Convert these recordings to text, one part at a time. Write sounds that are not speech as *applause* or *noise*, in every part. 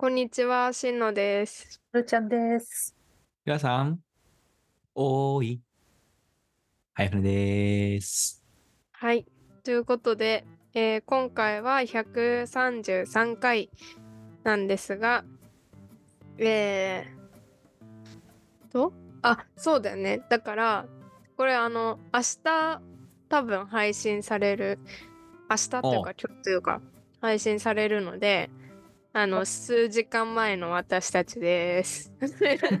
こんにちは、しんのです。るーちゃんです。皆さん、おーい。はい、ふねです。はい。ということで、えー今回は133回なんですが、えー、と、あ、そうだよね。だから、これあの、明日多分配信される、明日っていうおか、今日というか、配信されるので、あの、数時間前の私たちです。*laughs* ということ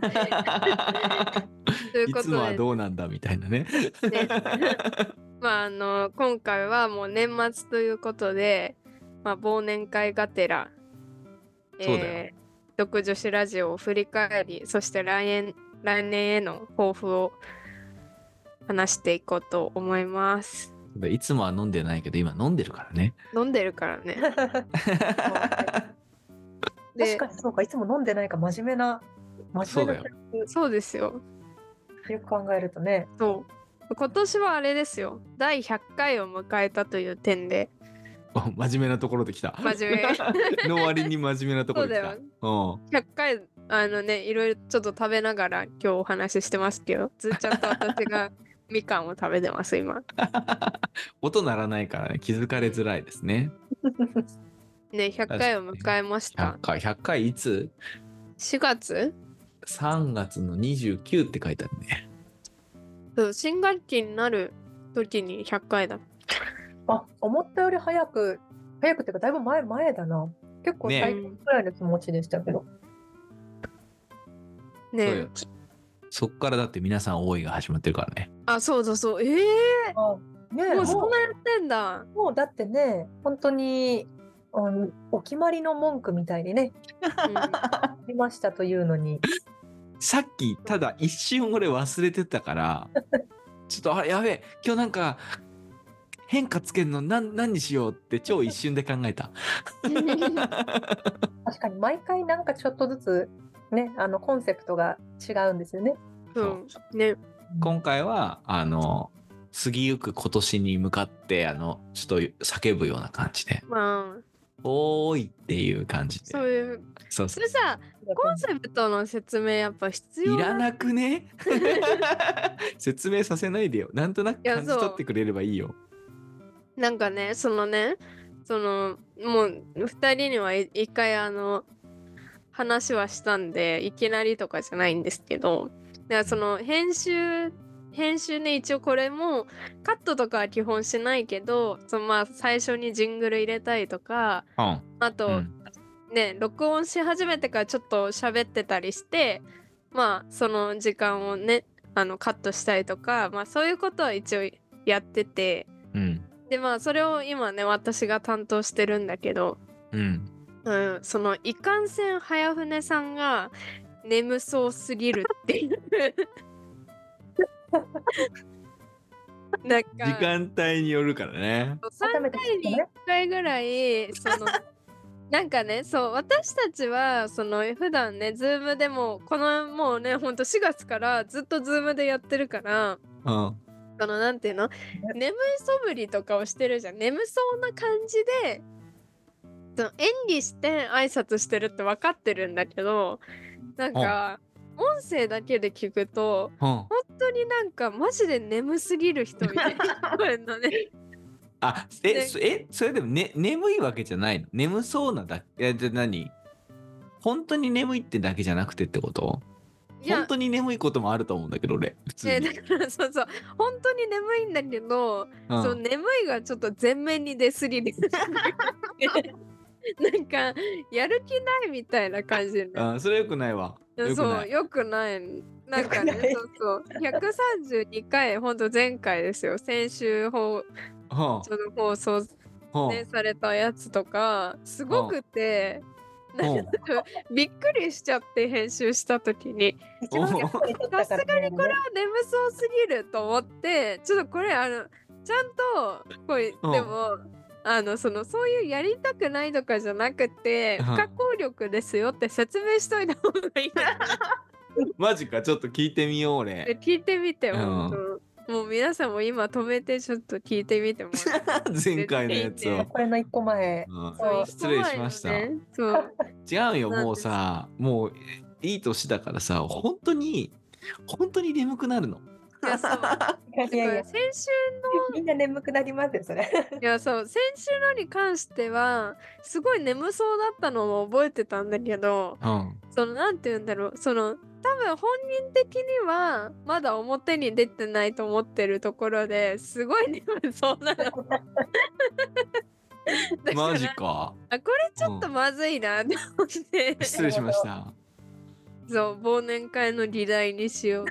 でいつもはどうなんだみたいなね。ねまああの今回はもう年末ということで、まあ、忘年会がてら、そうだよ独女子ラジオを振り返りそして来年来年への抱負を話していこうと思います。いつもは飲んでないけど、今飲んでるからね。飲んでるからね。*laughs* で確かにそうか、いつも飲んでないか真面目な、真面目な客そうですよ。よく考えるとね。そう今年はあれですよ第100回を迎えたという点でお真面目なところで来た。真面目 *laughs* の割に真面目なところで来た。そううん。100回あのねいろいろちょっと食べながら今日お話ししてますけどずーちゃんと私がみかんを食べてます今 *laughs* 音鳴らないからね、気づかれづらいですね。*laughs* ね100回を迎えました100回、100回いつ？4月 ?3 月の29って書いてあるね。そう新学期になる時に100回だあ、思ったより早く、早くっていうか、だいぶ前、前だな。結構ね最近くらいの気持ちでしたけど。そうねよ。そっからだって皆さん多いが始まってるからね。あそうそうそうええあねえもうそもんなやってんだう、もうだってね、本当に、うん、お決まりの文句みたいにね、ありましたというのに。さっきただ一瞬俺忘れてたから *laughs* ちょっとあれやべえ今日なんか変化つけるの何何にしようって超一瞬で考えた。*laughs* 確かに毎回なんかちょっとずつ、ね、あのコンセプトが違うんですよね。そうね。今回はあの過ぎゆく今年に向かってあのちょっと叫ぶような感じで。まあ「おーい」っていう感じで。そういう。そうそう。それさコンセプトの説明やっぱ必要？いらなくね？*laughs* 説明させないでよ。なんとなく感じ取ってくれればいいよ。なんかねそのねそのもう2人にはい一回あの話はしたんでいきなりとかじゃないんですけどだからその編集編集ね一応これもカットとかは基本しないけどそのまあ最初にジングル入れたりとかうん。あと、うん。ね録音し始めてからちょっと喋ってたりしてまあその時間をねあのカットしたりとかまあそういうことは一応やっててうん。でまあそれを今ね私が担当してるんだけど、うん。うん、そのいかんせん早船さんが眠そうすぎるっていう *laughs* なんか。時間帯によるからね。3めて回に1回ぐらいその *laughs* なんかねそう私たちはその普段ね Zoom でもこのもうねほんと4月からずっと Zoom でやってるからうん。このなんていうの？眠いそぶりとかをしてるじゃん。眠そうな感じでその演技して挨拶してるって分かってるんだけどなんか音声だけで聞くとうん。本当になんかマジで眠すぎる人みたいなね。*laughs* あ、え、でそえ、それでもね、眠いわけじゃないの？眠そうなだけ、え、で何？本当に眠いってだけじゃなくてってこと？本当に眠いこともあると思うんだけど、俺。普通に。えだからそうそう本当に眠いんだけど、うんそう眠いがちょっと前面に出すぎて *laughs* なんかやる気ないみたいな感じあそれよくないわ。よくそう。よくないなんかねそうそう。132回本当前回ですよ。先週放はその放送、ね、されたやつとかすごくて、びっくりしちゃって編集した時に。さすがにこれは眠そうすぎると思ってちょっとこれあのちゃんとこでもあのそのそういうやりたくないとかじゃなくてうん。不可抗力ですよって説明しといた方がいいな。っ *laughs* マジか、ちょっと聞いてみよう、て俺。聞いてみてうん本当もう皆さんも今止めてちょっと聞いてみてもらって前回のやつを。これの一個前。うんそう失礼しました。そう。違うよ、もうさ、もういい年だからさ、本当に、本当に眠くなるの。いや、そう。いやいや、先週みんな眠くなりますよ、それ。いやそう先週のに関してはすごい眠そうだったのも覚えてたんだけどうん。そのなんて言うんだろうその多分本人的にはまだ表に出てないと思ってるところですごい眠そうなの。*laughs* マジか。あこれちょっとまずいなって思って、失礼しました。そう忘年会の議題にしよう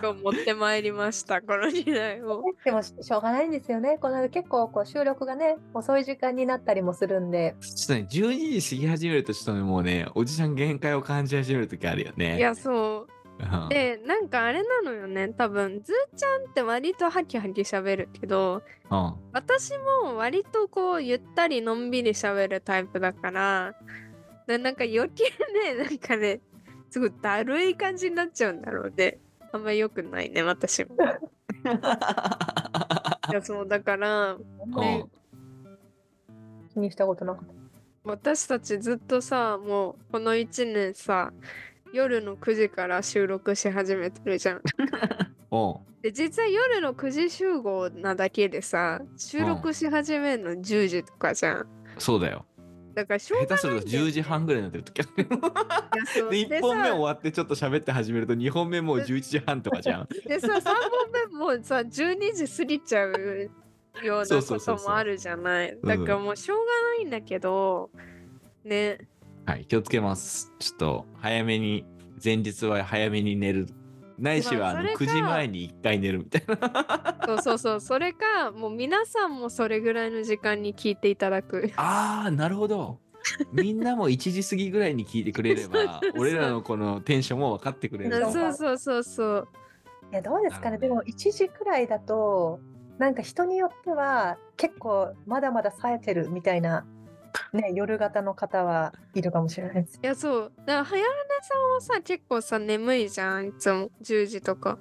と持ってまいりました *laughs* この議題を。でもししょうがないんですよね。この結構こう収録がね、遅い時間になったりもするんで。ちょっとね、12時過ぎ始めると、ちょっとね、もうね、おじちゃん限界を感じ始める時あるよね。いやそううんでなんかあれなのよね多分ずーちゃんって割とハキハキ喋るけどうん。私も割とこうゆったりのんびり喋るタイプだからでなんか余計ねなんかねすごいだるい感じになっちゃうんだろうね。あんま良くないね私も。*laughs* いやそうだからね。気にしたことなかった。私たちずっとさもうこの1年さ夜の9時から収録し始めてるじゃん。*laughs* で実は夜の9時集合なだけでさ収録し始めるの10時とかじゃん。そうだよ。だからしょうが下手すると10時半ぐらいになってる時で、で1本目さ終わってちょっと喋って始めると、2本目もう11時半とかじゃん。*laughs* でさ3本目もさ12時過ぎちゃうようなこともあるじゃないうんだからもうしょうがないんだけどねはい、気をつけます。ちょっと早めに、前日は早めに寝る。ないしはあのまあそれか9時前に1回寝るみたいな。そうそうそうそれかもう皆さんもそれぐらいの時間に聞いていただくああ、なるほど。みんなも1時過ぎぐらいに聞いてくれれば *laughs* 俺らのこのテンションも分かってくれるとそうそうそうそういや、どうですかね。なるほどでも1時くらいだと、なんか人によっては結構まだまだ冴えてるみたいな、*laughs* ね、夜型の方はいるかもしれないです。いやそう。だから早船さんはさ結構さ眠いじゃんいつも。10時とか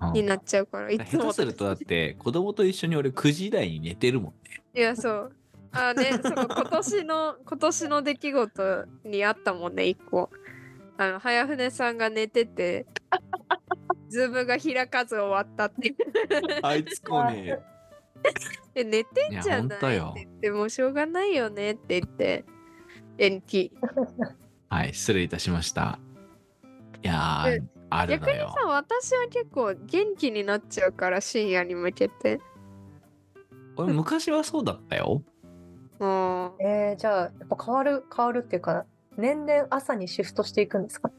うん。になっちゃうからいつ下も手するとだって子供と一緒に俺9時台に寝てるもんね。いやそう。あねその今年の今年の出来事にあったもんね一個。あの早船さんが寝ててズームが開かず終わったってあいつ来ね *laughs* で寝てんじゃないって言ってもうしょうがないよねって言って延期え。はい、失礼いたしました。いやでー、ある逆にのよ。さ私は結構元気になっちゃうから深夜に向けて俺昔はそうだったよ。もうえー、じゃあ、やっぱ変わる、変わるっていうか、年々朝にシフトしていくんですか？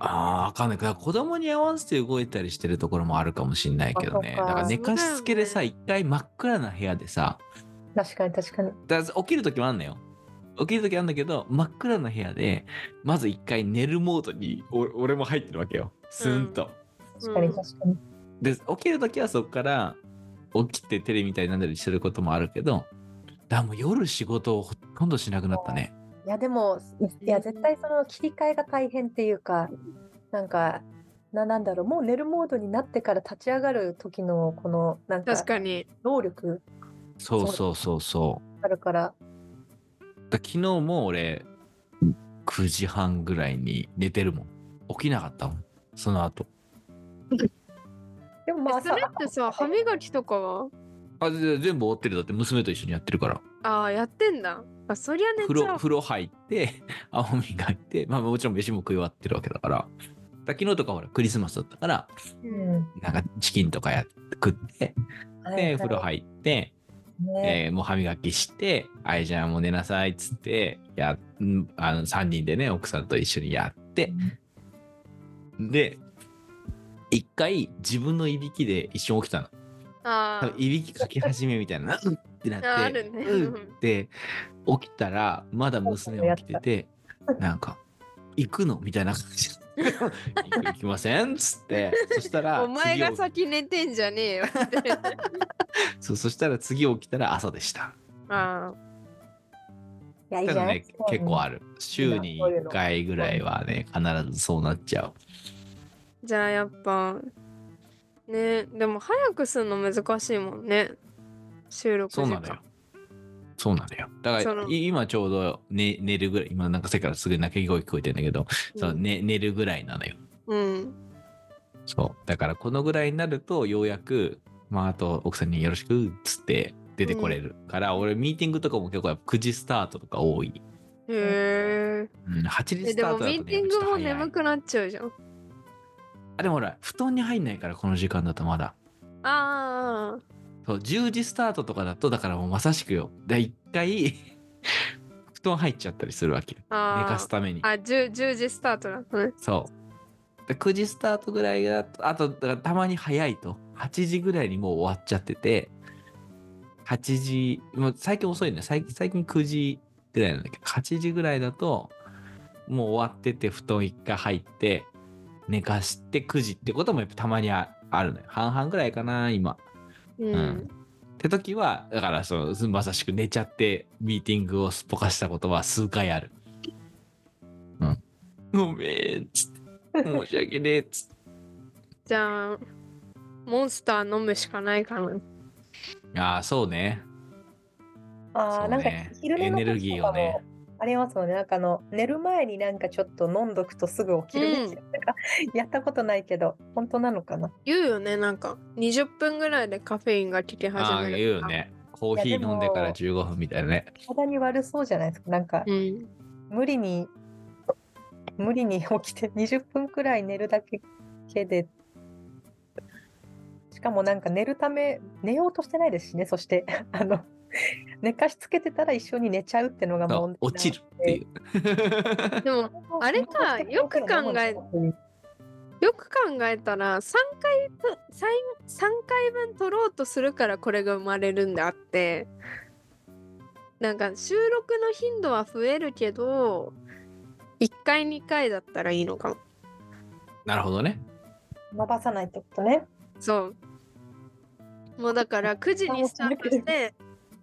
ああ、わかんない。だから子供に合わせて動いたりしてるところもあるかもしんないけどね。だから寝かしつけでさ、一回真っ暗な部屋でさ、確かに確かに。だから起きる時もあんのよ。起きる時あるんだけど、真っ暗な部屋で、まず一回寝るモードにお俺も入ってるわけよ。スンと。確かに確かに。で、起きる時はそこから起きてテレビ見たりなんだりすることもあるけど、だもう夜仕事をほとんどしなくなったね。いやでもいや絶対その切り替えが大変っていうかなんかななんだろうもう寝るモードになってから立ち上がる時のこのなんか確かに。能力。そうそうそうそう。あるから。だ昨日も俺9時半ぐらいに寝てるもん。起きなかったもん。その後。でもまあえそれってさ歯磨きとかは？あで全部終わってる。だって娘と一緒にやってるから。ああやってんだ。あそりゃ寝風ちゃう呂風呂入って *laughs* 青磨いてまあもちろん飯も食い終わってるわけだから昨日とかほらクリスマスだったからうん。なんかチキンとかや食ってで風呂入って、ね。えーもう歯磨きして「あいじゃあもう寝なさい」っつってやんあの3人でね奥さんと一緒にやって。で一回自分のいびきで一瞬起きたのあー。いびきかき始めみたいなうんってなってね。うんって起きたらまだ娘起きててなんか「行くの?」みたいな感じで。行 *laughs* 行きません」っつって。そしたらお前が先寝てんじゃねえよって。*laughs* そうそしたら次起きたら朝でした。あいやいいただね結構ある。週に1回ぐらいはね必ずそうなっちゃう。ーじゃあやっぱねでも早くするの難しいもんね。収録時間。そうなのよ。そうなのよ。だからい今ちょうど、ね、寝るぐらい、今なんかさっきからすぐ泣き声聞こえてんだけど、そうね、寝るぐらいなのよ。うん。そう。だからこのぐらいになると、ようやく、まああと奥さんによろしくっつって出てこれるから、俺ミーティングとかも結構やっぱ9時スタートとか多い。へえ。うん、8時スタートだと、ね、ミーティングも眠くくなっちゃうじゃん。あでもほら布団に入んないからこの時間だとまだ。ああ。そう10時スタートとかだとだからもうまさしくよ。で一回 *laughs* 布団入っちゃったりするわけよ。あ寝かすために。あ 10, 10時スタートだったね。そう。で9時スタートぐらいだとあとだからたまに早いと。8時ぐらいにもう終わっちゃってて。8時もう最近遅いね最近最近9時ぐらいなんだけど。8時ぐらいだともう終わってて布団一回入って寝かして9時ってこともやっぱたまにああるのよ半々ぐらいかな今うん。んって時はだからそのまさしく寝ちゃってミーティングをすっぽかしたことは数回ある。うん。ごめんっつって申し訳ねえっつって。じゃあ、モンスター飲むしかないかな。ああそうね。ああ、そうなんかね昼寝のエネルギーをね時とかもありますもんね。なんかあの寝る前になんかちょっと飲んどくとすぐ起きるみたいな。なんか *laughs* やったことないけど、本当なのかな？言うよね、なんか20分ぐらいでカフェインが効きあ始める。あ言うよ。ね。コーヒー飲んでから15分みたいなね。体に悪そうじゃないですか。なんかうん。無理に無理に起きて20分くらい寝るだけでしかもなんか寝るため寝ようとしてないですしねそして *laughs* あの寝かしつけてたら一緒に寝ちゃうってのがそ問題う落ちるっていう。*laughs* でも、あれかよく考えよく考えたら3回分 3, 3回分取ろうとするからこれが生まれるんであってなんか収録の頻度は増えるけど1回2回だったらいいのかも。なるほどね。伸ばさないってことね。そう。もうだから9時にスタートして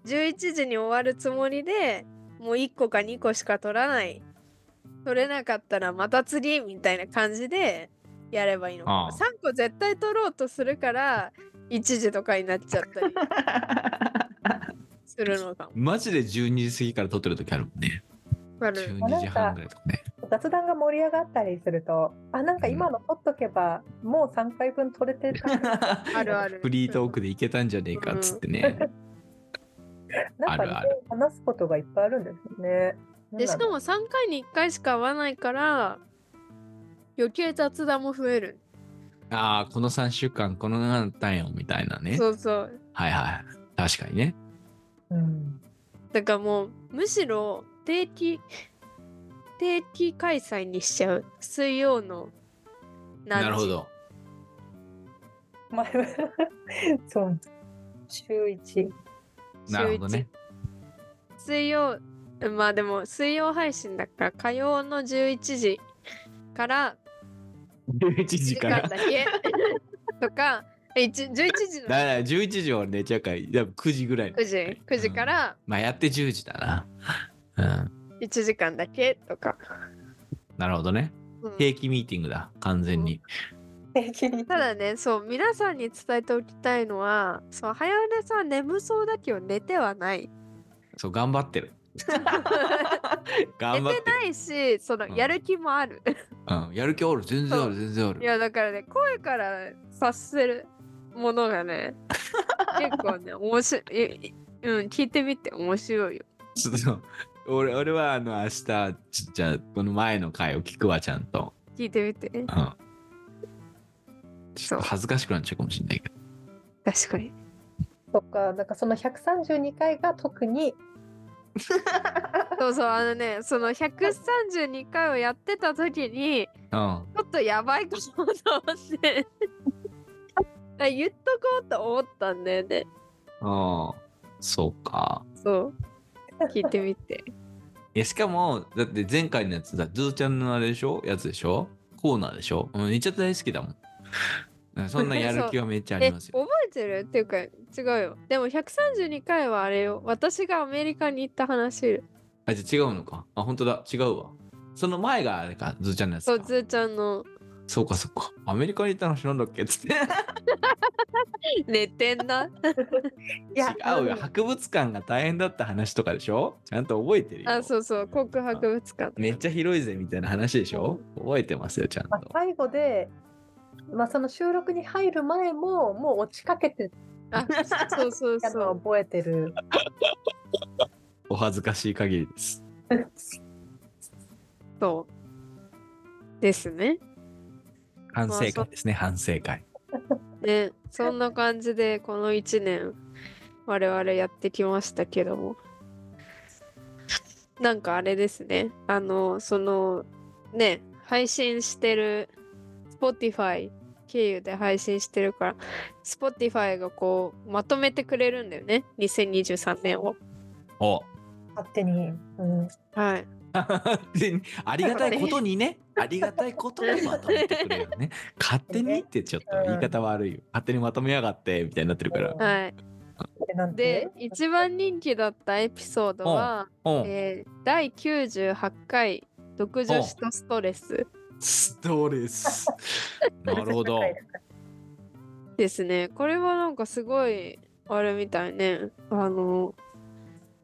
11時に終わるつもりでもう1個か2個しか取らない。取れなかったらまた次みたいな感じでやればいいの。かあ。あ3個絶対取ろうとするから1時とかになっちゃったり。*laughs* するのかも。マジで12時過ぎから撮ってる時あるもんね。わかる。12時半ぐらいとかね。雑談が盛り上がったりするとあなんか今の取っとけばもう3回分取れてた。*laughs* あるある。フリートークでいけたんじゃねえかっつってね。なんかねあるある話すことがいっぱいあるんですよねでしかも3回に1回しか会わないから余計雑談も増える。ああ、この3週間このなったんよみたいなね。そうそう。はいはい。確かにね。うんだからもうむしろ定期定期開催にしちゃう水曜の何時なるほど。まあ *laughs* そう週一なるほどね。水曜まあでも水曜配信だから火曜の11時から11時時から。間だけ *laughs* とかえ一11時のだから11時は寝ちゃうから、多分9時ぐらい。9時9時からまあやって10時だな。うん。1時間だけとか、なるほどね。うん定期ミーティングだ。完全に。定ただねそう皆さんに伝えておきたいのはそう早寝さん眠そうだけど寝てはないそう、頑張ってる。*laughs* 頑張って寝てないしそのうんやる気もある、る。うん。やる気ある。全然ある。全然ある。いやだからね声から察せるものがね *laughs* 結構ね面白いいうん聞いてみて面白いよちょっと、俺俺はあの明日、ちょじゃあこの前の回を聞くわ、ちゃんと。聞いてみてうん。ちょっと恥ずかしくなっちゃうかもしれないけど。確かにそっかなんかその132回が特にそうそうあのねその132回をやってた時にうん。ちょっとやばいかもと思ってあ *laughs* 言っとこうと思ったんだよねうん。そうか。そう聞いてみていや、しかも、だって前回のやつだ、ズーちゃんのあれでしょ？やつでしょ？コーナーでしょ？うん、めっちゃ大好きだもん。うんそんなやる気はめっちゃありますよ。*laughs* 覚えてる？っていうか違うよでも132回はあれよ私がアメリカに行った話あ、じゃあ違うのか？あ、本当だ。違うわ。その前があれか、ズーちゃんのやつか。そうずーちゃんのそうか、そうか。アメリカに行った話なんだっけ？つって。*laughs* 寝てんな。い *laughs* や違うよ博物館が大変だった話とかでしょ？ちゃんと覚えてるよあ、そうそう、国博物館。めっちゃ広いぜみたいな話でしょ？覚えてますよちゃんとまあ最後で、まあ、その収録に入る前ももう落ちかけてあ、そうそうたそう。覚えてる。お恥ずかしい限りです *laughs* そう。ですね。反省会ですね反省会ね、そんな感じでこの1年我々やってきましたけどもなんかあれですねあのそのね配信してる Spotify 経由で配信してるから Spotify がこうまとめてくれるんだよね。2023年を。お。勝手に。うん、はい。でありがたいことにね。ありがたいことにまとめてくれよね。勝手にってちょっと言い方悪いよ。勝手にまとめやがってみたいになってるから。はい。で一番人気だったエピソードは、うん。えー第98回独女子とストレスストレス *laughs* なるほどですね。これはなんかすごいあれみたいね。あの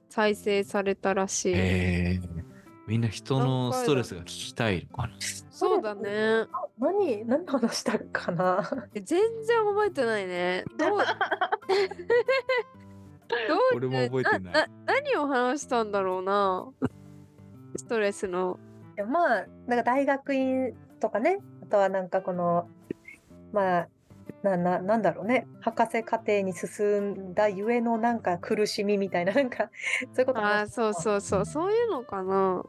再生されたらしい。えー、みんな人のストレスが聞きたいのかなそうだね。何何の話したかな？え全然覚えてないね。どう *laughs* どう俺も覚えてないな何を話したんだろうな。ストレスの。でもまあなんか大学院とかねあとはなんかこのまあなななんだろうね博士課程に進んだゆえのなんか苦しみみたいななんかそういうことああ、そうそうそう。そういうのかな。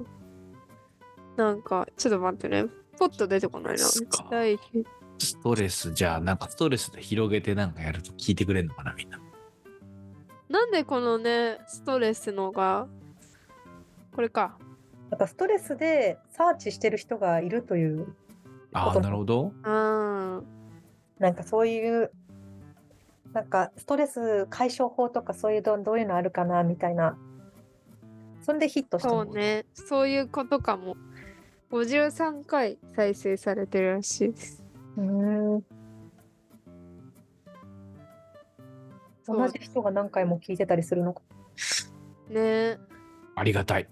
なんか、ちょっと待ってね。ポッと出てこないなストレスじゃあなんかストレスで広げてなんかやると聞いてくれるのかなみんななんでこのね、ストレスのが、これか。やっぱストレスでサーチしてる人がいるというああなるほど。うん。なんかそういうなんかストレス解消法とかそういうどどういうのあるかなみたいな。そんでヒットしたのそうね。そういうことかも。53回再生されてるらしいです。うーん同じ人が何回も聞いてたりするのか。ね。ありがたい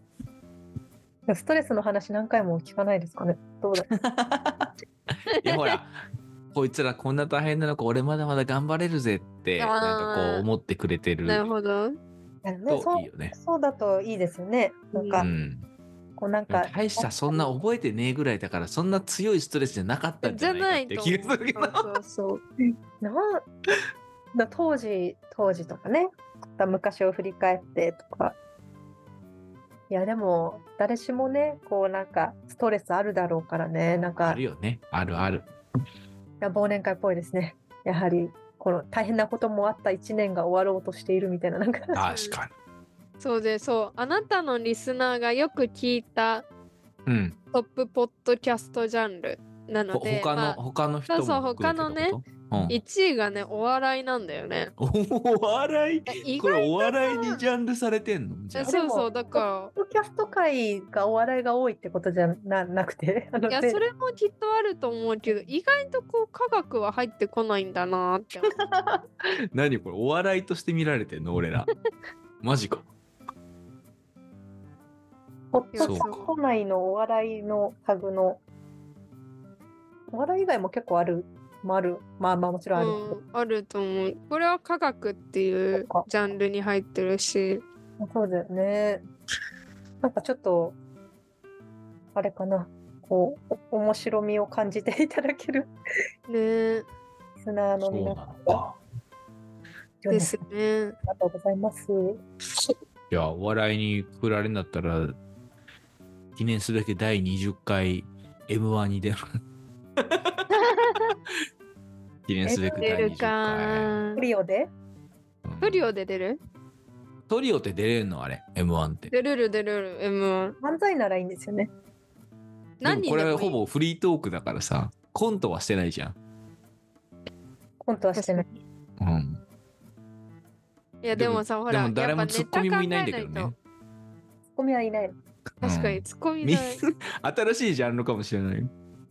ストレスの話何回も聞かないですかね？どうだ？*laughs* いやほらこいつらこんな大変なのか俺まだまだ頑張れるぜってなんかこう思ってくれてるなるほど。そいいうよね。そうだといいですよね。なんか、うん。こうなんか大したそんな覚えてねえぐらいだからそんな強いストレスじゃなかったんじじゃゃないかって。気がするけど。そうそうそう。*laughs* 当時当時とかね昔を振り返ってとかいやでも誰しもねこうなんかストレスあるだろうからねなんか。あるよね。あるある。いや忘年会っぽいですね。やはりこの大変なこともあった1年が終わろうとしているみたいななんか。確かそうで、そう。あなたのリスナーがよく聞いたにうん。トップポッドキャストジャンルなのほで、他の、まあ、他の人もそうそう他のね1位がね、お笑いなんだよね。お笑い？意これ外お笑いにジャンルされてんの？じゃあ。そうそう、だかポッドキャスト界がお笑いが多いってことじゃななくて？*laughs* いや、でそれもきっとあると思うけど、意外とこう、科学は入ってこないんだなって。*laughs* 何これお笑いとして見られてんの？俺ら。*laughs* マジか。ポッドキャそうか。スト内のお笑いのタグの。お笑い以外も結構あるもある。まあまあもちろんあるうん、あると思う。これは科学っていうジャンルに入ってるし、そうだよね。なんかちょっとあれかな。こうお面白みを感じていただける。ね。リスナーのそうなの皆さんかですね。ありがとうございます。いやお笑いにくられるんだったら記念すべき第20回 M1 に出る記念すべき第20出るか回。トリオで？うん。トリオで出る？トリオって出れるの？あれ？M1 って。出れる出れる M1。漫才ならいいんですよね。何人でもいい。れほぼフリートークだからさコントはしてないじゃん、コントはしてない。うん、いやでもさ、ほら、でも誰もやっぱツッコミもいないんだけどね。ツッコミはいない。確かうんにツッコミみない。新しいジャンルかもしれない。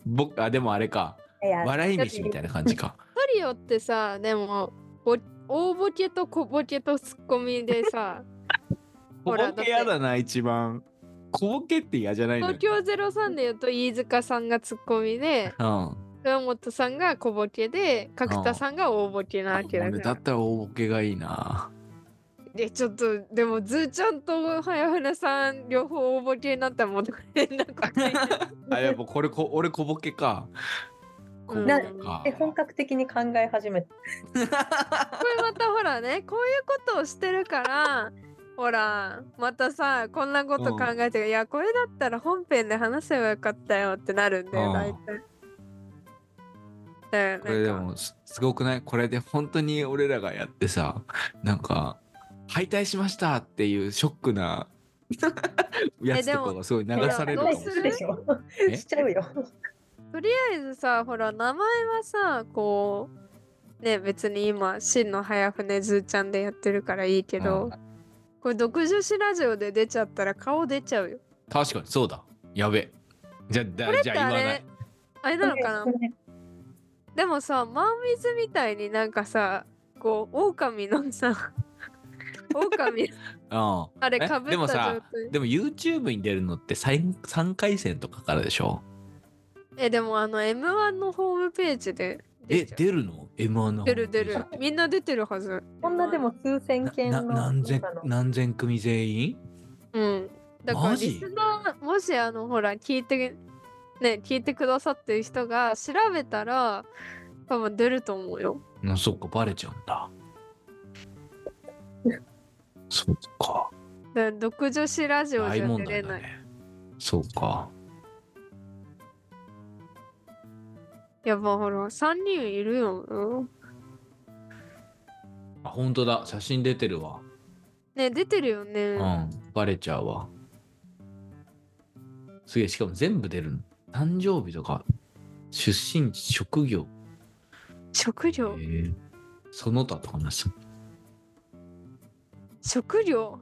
僕あでもあれか。笑い飯みたいな感じか。トリオってさでもぼ大ボケと小ボケとツッコミでさ *laughs* 小ボケやだな、一番。小ボケって嫌じゃないのよ東。京03で言うと飯塚さんがツッコミでうん。山本さんが小ボケで角田さんが大ボケなわけだ俺からだったら大ボケがいいな。でちょっとでもズーちゃんと早船さん両方大ボケになったらもう変なこと *laughs* あ、やっぱこれこ、俺小ボケか。小ボうんケか。え本格的に考え始めた。*laughs* これまたほらねこういうことをしてるからほらまたさこんなこと考えて、いやこれだったら本編で話せばよかったよってなるんだようん大体。だこれでもすすごくない？これで本当に俺らがやってさなんか敗退しましたっていうショックな *laughs* やつとかがすごい流されるかもしれない。でしょえ？*laughs* しちゃうよ。とりあえずさほら名前はさこうね別に今真の早船ずーちゃんでやってるからいいけど、うんこれ独女子ラジオで出ちゃったら顔出ちゃうよ。確かにそうだ。やべ。じゃこだれってあじゃあ言わないれ？あれなのかな？でもさマンウィズみたいになんかさこう狼のさ *laughs* 狼うんあれえかぶった状でもさ態でも YouTube に出るのって 3, 3回戦とかからでしょ？えでもあの M1 のホームページでえ出るの ?M1 の出る出るみんな出てるはずこんなでも数千件なの。何千何千組全員？うんだからリスナーもしあのほら聞いてね聞いてくださってる人が調べたら多分出ると思うよあそっかバレちゃうんだ。*laughs* そっか。だから独女子ラジオじゃ出れない、ね。そうか。やっぱほら3人いるようんあ、本当だ。写真出てるわ。ね出てるよね、うん。バレちゃうわ。すげえ、しかも全部出るの。誕生日とか、出身地、職業、食料えー、その他とかなし。食料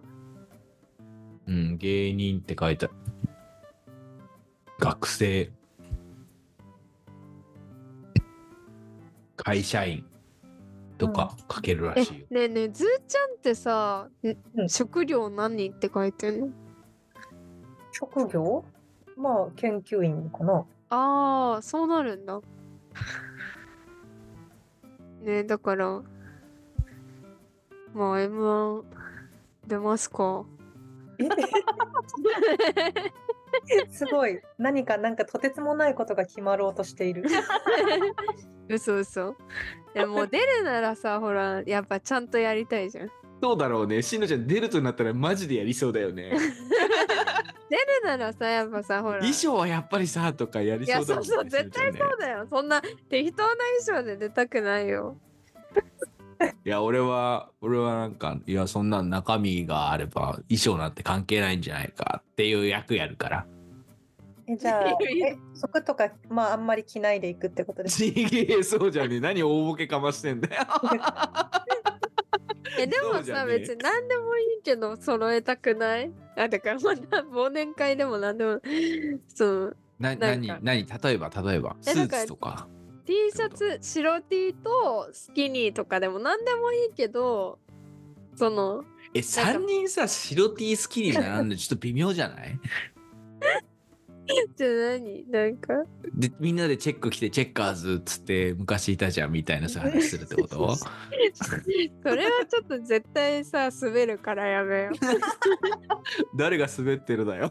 うん、芸人って書いてある。学生。会社員とか書けるらえしいよ。ねえねえずーちゃんってさ、ん。うん食料何って書いてんの？職業？まあ研究員かな。ああそうなるんだ。*laughs* ねえだからまあ M1 出ますか。え？*laughs* *laughs* すごい何かなんかとてつもないことが決まろうとしている。*laughs* 嘘嘘でも出るならさほらやっぱちゃんとやりたいじゃんそうだろうね。しのちゃん出るとなったらマジでやりそうだよね。*laughs* 出るならさやっぱさほら衣装はやっぱりさとかやりいやそうだもんね。そうそう絶対そうだよそんな適当な衣装で出たくないよ *laughs* いや、俺は、俺はなんか、いや、そんな中身があれば衣装なんて関係ないんじゃないかっていう役やるから。えじゃあ *laughs* え服とかまああんまり着ないでいくってことです。ちげえ、そうじゃねえ。*laughs* 何大ボケかましてんだよ。えでもさ別に何でもいいけど揃えたくない？あだからまだ忘年会でも何でもそうな、なんか何、何、例えば、例えば、スーツとか。T シャツ白 T とスキニーとかでも何でもいいけどそのえ、3人さ、白 T スキニー並んでちょっと微妙じゃない？*laughs* じゃあ何？なんか。で、みんなでチェック来て、チェッカーズっつって、昔いたじゃんみたいなさ、*laughs* 話するってこと？*laughs* それはちょっと絶対さ滑るからやめよう。誰が滑ってるだよ。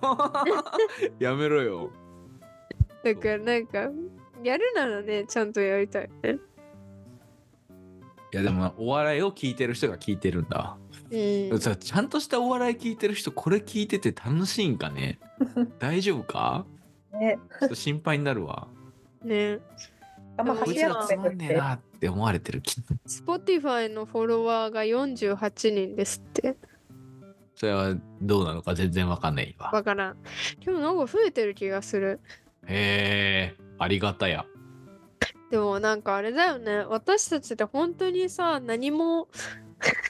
やめろよ。だからなんかやるならねちゃんとやりたい。ねいや、でも、お笑いを聞いてる人が聞いてるんだ。うん。さちゃんとしたお笑い聞いてる人これ聞いてて楽しいんかね？*laughs* 大丈夫か？ね。ちょっと心配になるわ。ね。あんま走ららつまんねえなって思われてるきっと Spotify のフォロワーが48人ですって。それはどうなのか全然わかんないわ。わからん。でもなんか増えてる気がするへえありがたやでもなんかあれだよね私たちって本当にさ何も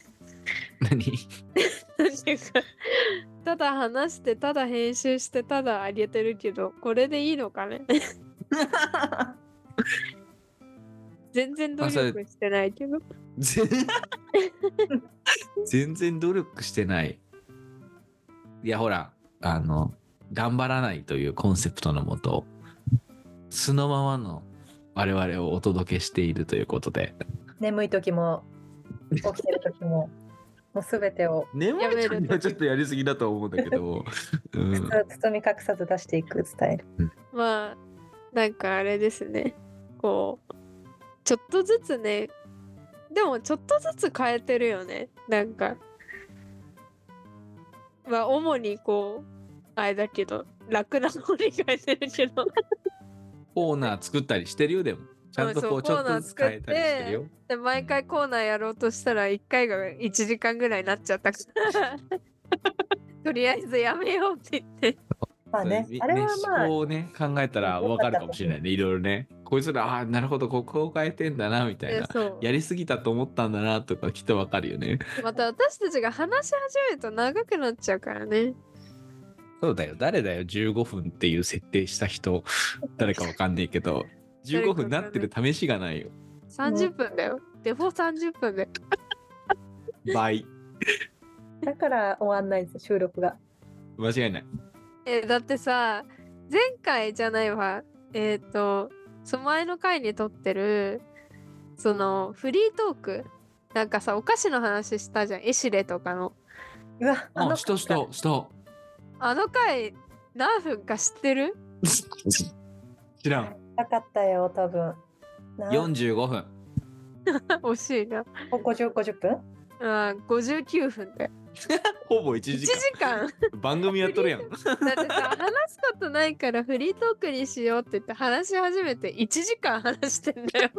*laughs* 何？なんていうかただ話してただ編集してただあげてるけどこれでいいのかね？*laughs* 全然努力してないけど。全 *laughs* 全然努力してない。いやほらあの頑張らないというコンセプトのもと素のままの我々をお届けしているということで眠い時も起きてる時ももうすべてを眠やめるい時にはちょっとやりすぎだと思うんだけど、*laughs* うん、包み隠さず出していくスタイル。まあ、なんかあれですね。こう、ちょっとずつね、でもちょっとずつ変えてるよね。なんか。まあ、主にこう、あれだけど、楽な方に変えてるけど。コーナー作ったりしてるよでもちゃんとこそううちょっとずつ変えたりしてるよ。で、毎回コーナーやろうとしたら、1回が1時間ぐらいになっちゃったから。*laughs* とりあえずやめようって言って。まあねそう、あれはまあ思考をね考えたら分かるかもしれないねいろいろねこいつらああなるほどここを変えてんだなみたいなやりすぎたと思ったんだなとかきっと分かるよねまた私たちが話し始めると長くなっちゃうからね。そうだよ。誰だよ。15分っていう設定した人。*laughs* 誰か分かんないけど。15分なってる試しがないよ。30分だよ。デフォ30分で。倍。だから終わんないんですよ収録が。間違いない。えだってさ前回じゃないわ。えっ、とその前の回に撮ってるそのフリートーク。なんかさお菓子の話したじゃん。エシレとかの。うわあしたしたしたあの回何分か知ってる？知らん。なかったよ多分。な45分惜しいなお50 50分あ59分でほぼ1 1時時間間番組やっとるやん。だってさ話すことないからフリートークにしようって言って話し始めて1時間話してん。だよ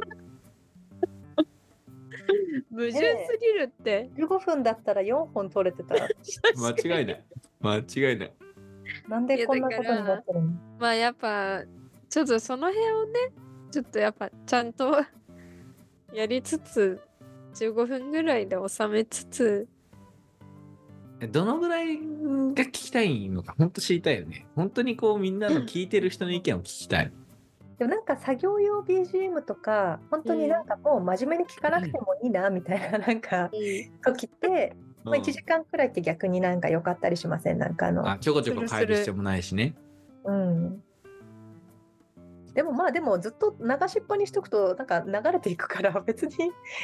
*laughs* 矛盾すぎるって、15分だったら4本取れてたら。間違いない。間違いない。なんでこんなことになってるの？まあやっぱちょっとその辺をねちょっとやっぱちゃんとやりつつ15分ぐらいで収めつつ。どのぐらいが聞きたいのか本当知りたいよね。本当にこうみんなの聞いてる人の意見を聞きたいでもなんか作業用 BGM とか本当になんかもう真面目に聞かなくてもいいなみたいななんか時って、まあ、1時間くらいって逆になんか良かったりしません？なんかあのあちょこちょこ変える必要もないしね。うん。でもまあでもずっと流しっぱにしとくとなんか流れていくから *laughs* 別に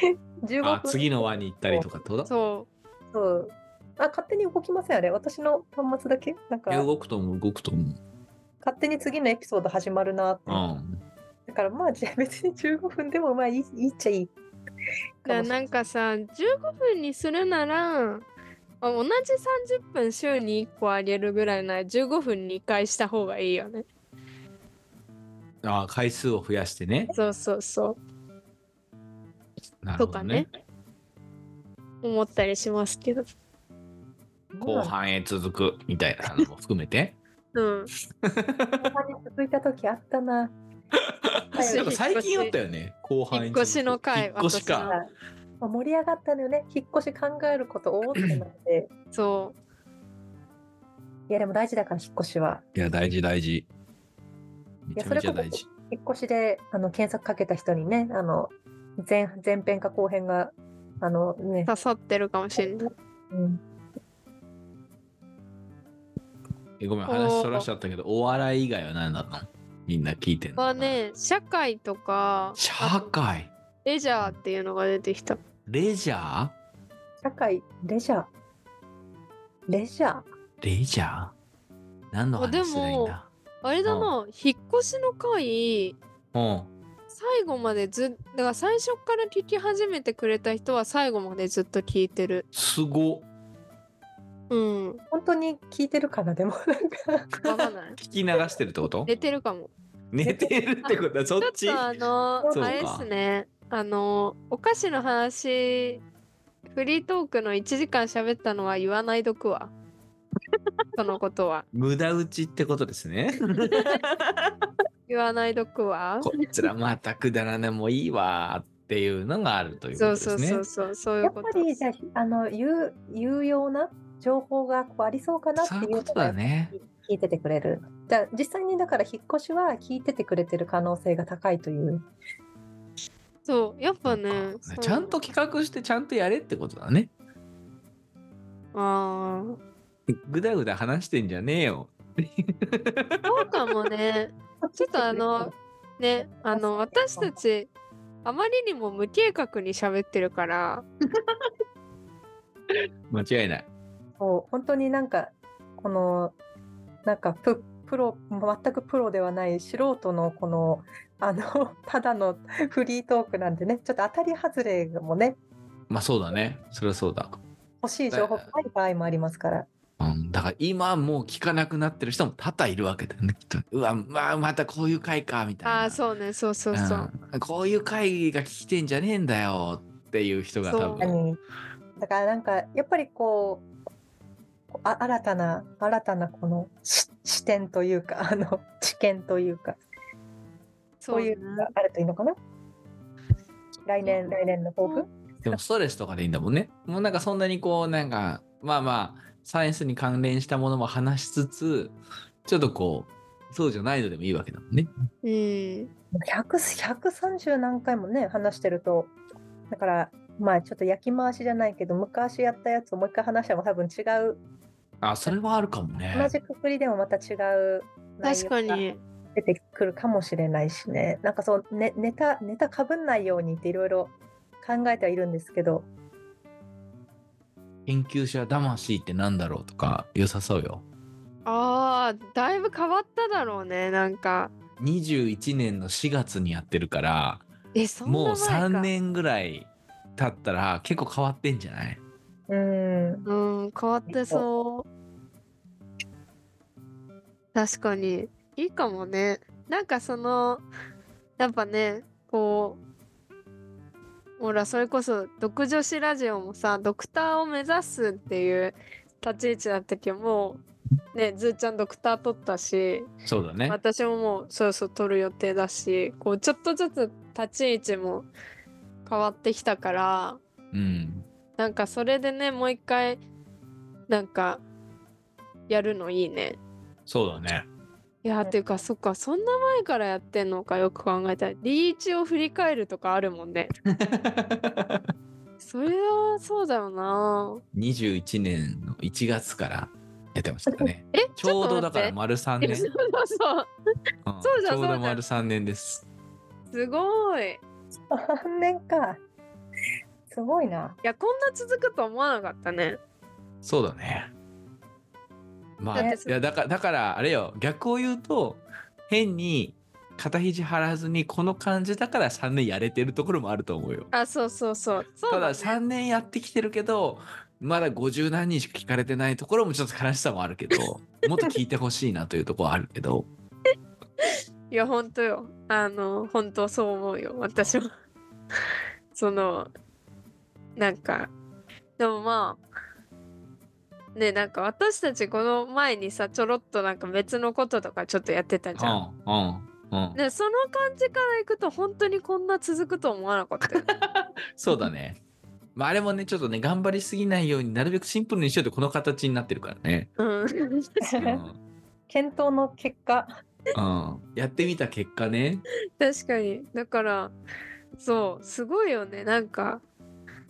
*laughs* 15分。あ次の輪に行ったりとかってこと？そそう。あ勝手に動きませんあれ。私の端末だけ？なんか。動くと思う動くと思う勝手に次のエピソード始まるなって、うん。だからまあじゃあ別に15分でもまあいいいいっちゃいい。だからなんかさ15分にするならあ同じ30分週に1個あげるぐらいなら15分に1回した方がいいよね。あ回数を増やしてね。そうそうそなるほどね。う思ったりしますけど。後半へ続くみたいなのも含めてうん。後半に続いた時あったな。私 *laughs* なんか最近あったよね後半引っ越しの回引っ越しか。まあ盛り上がったのよね。引っ越し考えること多って。なってそいやでも大事だから引っ越しは。いや大事大事。めちゃめちゃ大事。引っ越しであの検索かけた人にねあの前前編か後編があのね。う、刺さってるかもしれない。うん、えごめん話そらしちゃったけどお笑い以外は何だったの？みんな聞いてんの。はね社会とか社会？レジャーっていうのが出てきた。レジャー？社会レジャー。レジャー。レジャー？何のあでも話すりゃいいんだ？あれだな引っ越しの回うん。最後までずだから最初から聞き始めてくれた人は最後までずっと聞いてる。すごっうん。本当に聞いてるかなでも。なんかわかんない。聞き流してるってこと？寝てるかも。寝てるってこと？はそっちちょっとあのそうか。あれですね。あのお菓子の話フリートークの1時間喋ったのは言わないどくわ。*laughs* そのことは。無駄打ちってことですね。*laughs* 言わないどくわ。こっちらまたくだらねもういいわっていうのがあるということそうですね。そうそうそうそういやっぱうこと。りじゃああの有有用な情報がこうありそうかなっていうのがだね聞いててくれる。じゃあ実際にだから引っ越しは聞いててくれてる可能性が高いという。そうやっぱねちゃんと企画してちゃんとやれってことだね。ああぐだぐだ話してんじゃねえよ。そうかもね *laughs* ちょっとあのねあの私たちあまりにも無計画に喋ってるから *laughs* 間違いない。そう本当になんかこのなんかププロ全くプロではない素人のこのあの *laughs* ただのフリートークなんでねちょっと当たり外れもねまあそうだね。それはそうだ。欲しい情報がない場合もありますから。うん、だから今もう聞かなくなってる人も多々いるわけだよね。きっとうわ、まあ、またこういう回かみたいな。ああそうねそうそうそう、うんこういう回が聞きてんじゃねえんだよっていう人が多そう分。何だからなんかやっぱりこうあ新たな新たなこのし視点というか *laughs* あの知見というか。そういうのがあるといいのかな？来年来年の抱負？でもストレスとかでいいんだもんね。もうなんかそんなにこうなんかまあまあサイエンスに関連したものも話しつつちょっとこうそうじゃないのでもいいわけだもんね。うん。100 130何回もね話してるとだからまあちょっと焼き回しじゃないけど昔やったやつをもう一回話しても多分違うあそれはあるかもね。同じくくりでもまた違う確かに。出てくるかもしれないしね。なんかそう、ね、ネタネタかぶんないようにっていろいろ考えてはいるんですけど。研究者魂ってなんだろうとか良さそうよ。あーだいぶ変わっただろうねなんか。21年の4月にやってるからえそんなもう前か3年ぐらい経ったら結構変わってんじゃない？うんうん変わってそう確かにいいかもねなんかそのやっぱねこうほらそれこそ独女子ラジオもさドクターを目指すっていう立ち位置だったけどもうねずーちゃんドクター取ったしそうだね。私ももうそろそろ取る予定だしこうちょっとずつ立ち位置も変わってきたからうん。なんかそれでねもう一回なんかやるのいいね。そうだね。いやうんていうかそっかそんな前からやってんのかよく考えたらリーチを振り返るとかあるもんね。*laughs* それはそうだよな。21年の1月からやってましたね。えちょうどだから丸3年。そうそうそううんそうじゃんちょうど丸3年です。すごい。い3年かすごいなやこんな続くと思わなかったね。そうだね。まあ、いやだからだからあれよ逆を言うと変に肩肘張らずにこの感じだから3年やれてるところもあると思うよ。あそうそうそう。そうただだね3年やってきてるけどまだ50何人しか聞かれてないところもちょっと悲しさもあるけど *laughs* もっと聞いてほしいなというところはあるけどいや本当よあの本当そう思うよ私もそのなんかでもまあねなんか私たちこの前にさちょろっとなんか別のこととかちょっとやってたじゃん。うんうんうんでその感じからいくと本当にこんな続くと思わなかったよ。*laughs* そうだね。まあ、あれもねちょっとね頑張りすぎないようになるべくシンプルにしようとこの形になってるからね。うん、うん検討の結果うん、やってみた結果ね確かにだからそうすごいよねなんか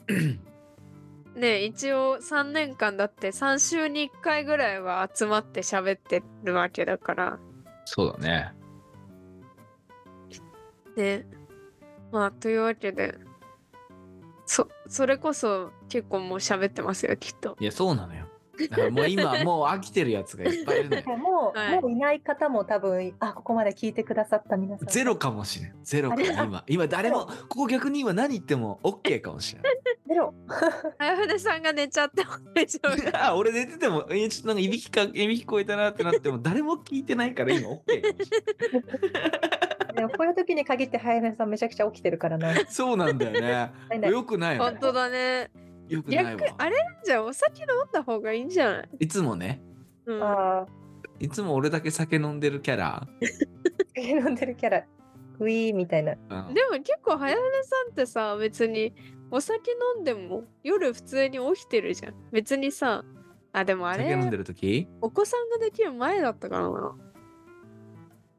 *clears throat* ね一応3年間だって3週に1回ぐらいは集まって喋ってるわけだからそうだね。ねまあというわけでそそれこそ結構もう喋ってますよきっといやそうなのよ。だからもう今もう飽きてるやつがいっぱいいるのよ。もう、はいもういない方も多分あここまで聞いてくださった皆さんゼロかもしれん。ゼロか今。今誰もここ逆に今何言っても OK かもしれない。ゼロあやふねさんが寝ちゃっても大丈夫 *laughs* あ俺寝ててもえちょっとなんかいびきかいびき聞こえたなってなっても誰も聞いてないから今 *laughs* OK かもしれない。でもこういう時に限って早めさんめちゃくちゃ起きてるからなそうなんだよね。*laughs* よくないわ本当だねよくないわ。逆あれじゃあお酒飲んだ方がいいんじゃない、いつもね、うん、あいつも俺だけ酒飲んでるキャラ。ー飲んでるキャラ。ウィーみたいな。うん。でも結構早船さんってさ別にお酒飲んでも夜普通に起きてるじゃん。別にさあでもあれ酒飲んでる時？お子さんができる前だったからな。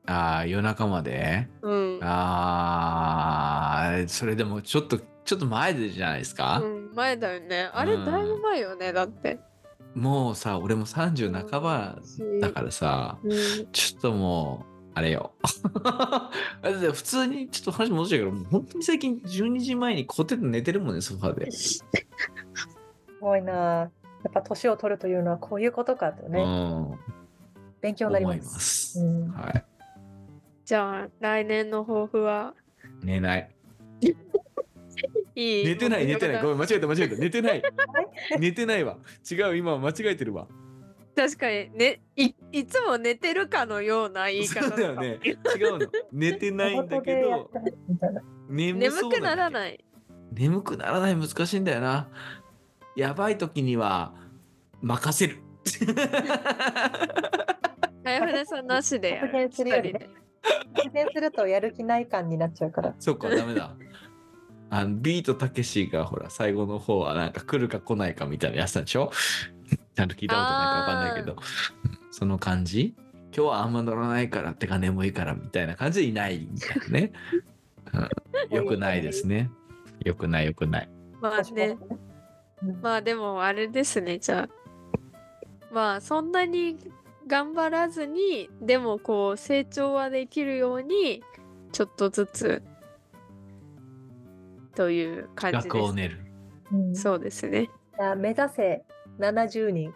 ああ、夜中まで？うん。ああ、それでもちょっと、ちょっと前でじゃないですか、うん、前だよね。あれ、うんだいぶ前よね、だって。もうさ、俺も30半ばだからさ、うん。ちょっともう、あれ *laughs* よ。普通に、ちょっと話戻っちゃうけど、もう本当に最近12時前にコテと寝てるもんね、ソファで。すごいな。やっぱ年を取るというのはこういうことかとね、うん。勉強になりま。す。うんはい。じゃあ、来年の抱負は？寝ない。いい寝てない、寝てない。ごめん、間違えた、間違えた。*laughs* 寝てない。い *laughs* 寝てないわ。違う、今間違えてるわ。確かに、ね、いいつも寝てるかのような言い方そうだよね。違うの。寝てないんだけど、眠眠く。ならない。眠くならない難しいんだよな。やばい時には任せる。*laughs* 早船さんなしでやる。発言するとやる気ない感になっちゃうから。そっか、ダメだ。あのビートたけしがほら最後の方はなんか来るか来ないかみたいなやつなんでしょ？*laughs* ちゃんと聞いたことないかわかんないけど。その感じ？今日はあんま乗らないからってか眠いからみたいな感じでいないみたいなね、うん、*laughs* よくないですね。よくないよくない。まあね、うんまあでもあれですね、じゃあ。まあそんなに頑張らずに、でもこう成長はできるように、ちょっとずつ、という感じです。学を練るそうですね。目指せ70人。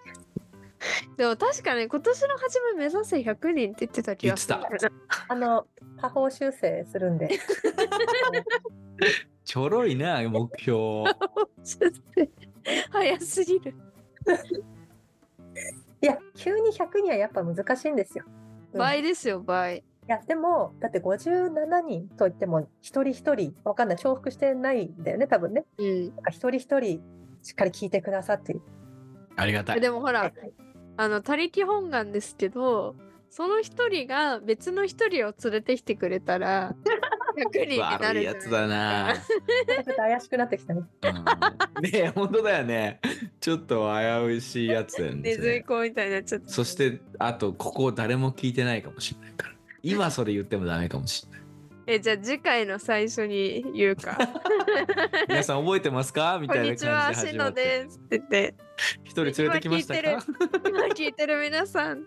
でも確かに今年の初め目指せ100人って言ってた気がする。あの、下方修正するんで。*laughs* ちょろいな目標 *laughs* 早すぎる。いや、急に100人はやっぱ難しいんですよ。うん倍ですよ、倍。いや、でも、だって57人といっても、一人一人、わかんない、重複してないんだよね、多分ね。うん。なんか一人一人、しっかり聞いてくださってる。ありがたいでもほらはい、あの、他力本願ですけど、その一人が別の一人を連れてきてくれたら、*laughs* 100人になる悪いやつだな、ちょっと怪しくなってきたね。うん、ねえ本当だよねちょっと危うしいやつだよねネズミ子みたいになっちゃって。そしてあとここ誰も聞いてないかもしれないから今それ言ってもダメかもしれない。え、じゃあ次回の最初に言うか。*laughs* 皆さん覚えてますか？*laughs* みこたいなんにちは、感じでしの始まって。ですって言って、一人連れてきましたか？今今聞いてる皆さん、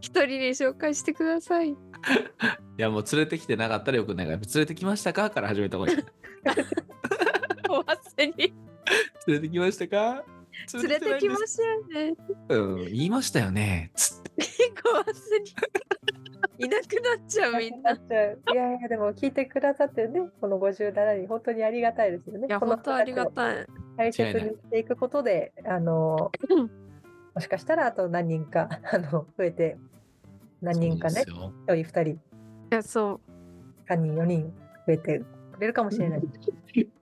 一人に紹介してください。*laughs* いやもう連れてきてなかったらよくないから連れてきましたか？から始めた方がいい。おわせに連れてきましたか？連れてきまししたよね。たうん言いましたよね。つって。怖すぎ。*laughs* いなくなっちゃうみんな。いやいや、でも聞いてくださってるね、この57人、本当にありがたいですよね。いや、この本当ありがい。たい。大切にしていくことで、あの、*laughs* もしかしたらあと何人か、あの、増えて、何人かね、そうですよ1人、2人、いや、そう。3人、4人増えてくれるかもしれない。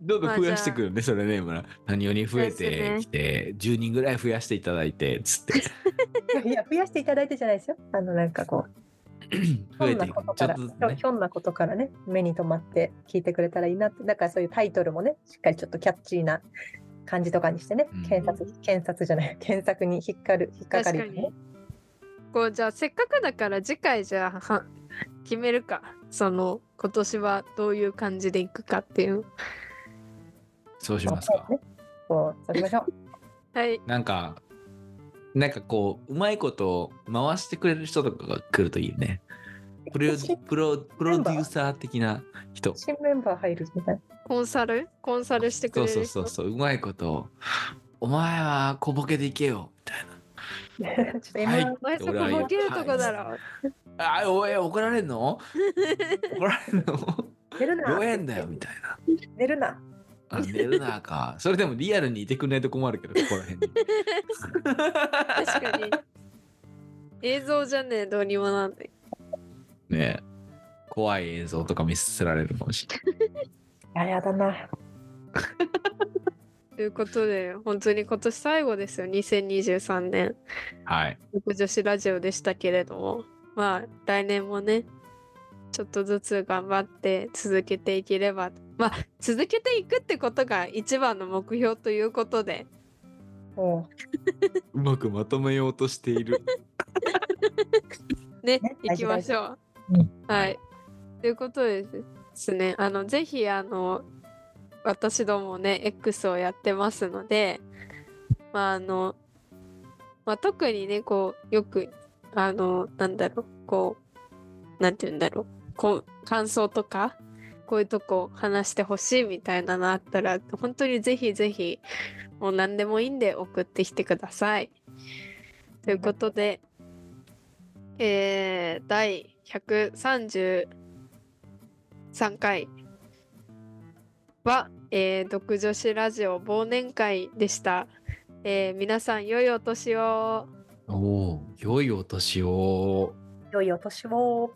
どんどん増やしてくるね、それね、村。何人増えてきて、10人ぐらい増やしていただいて、つって。*laughs* いや、増やしていただいてじゃないですよ。あの、なんかこう、ひ *clears throat* 増ょんないえてくちょことから、っとずつねひ。ょんなことからね、目に留まって聞いてくれたらいいなって、だからそういうタイトルもね、しっかりちょっとキャッチーな感じとかにしてね、うん検索、検索じゃない、*laughs* 検索に引っかる、引っかかり、確かに。こう、じゃあ、せっかくだから次回じゃあ、は決めるか。その、今年はどういう感じでいくかっていう。そうしますか。ね。こう、そうしましょう。*laughs* はい。なんか、なんかこう、うまいこと回してくれる人とかが来るといいよね。プロ新プロプロデューサー的な人。新メンバー入るみたいコンサル？コンサルしてくそうれる人？そうそうそう、うまいこと、お前は小ボケでいけよ、みたいな。な。ちょっと M1、はいお前そこボケるとこだろ？あ、おい、怒られんの？怒られんの？寝るな。どうやんだよ、みたいな。寝るな。あ寝るなか。*laughs* それでもリアルにいてくれないと困るけど、ここら辺に。確かに。映像じゃねえ、どうにもなんない。ねえ怖い映像とか見せられるかもしれない。*laughs* あやだな。*laughs* ということで、本当に今年最後ですよ、2023年。はい。僕女子ラジオでしたけれども、まあ、来年もね、ちょっとずつ頑張って続けていければ、まあ、続けていくってことが一番の目標ということで、もうまくまとめようとしている。ねね、行きましょう。はい。ということでですね、あの、ぜひ、あの、私どもね、X をやってますので、まあ、あの、まあ、特にね、こう、よく、あの、なんだろう、こう、なんて言うんだろう、こう、感想とか、こういうとこ話してほしいみたいなのあったら、本当にぜひぜひ、もう何でもいいんで送ってきてください。ということで、えー、第133回は、えー、独女子ラジオ忘年会でした。えー皆さん、良いお年を。おお、良いお年を。良いお年を。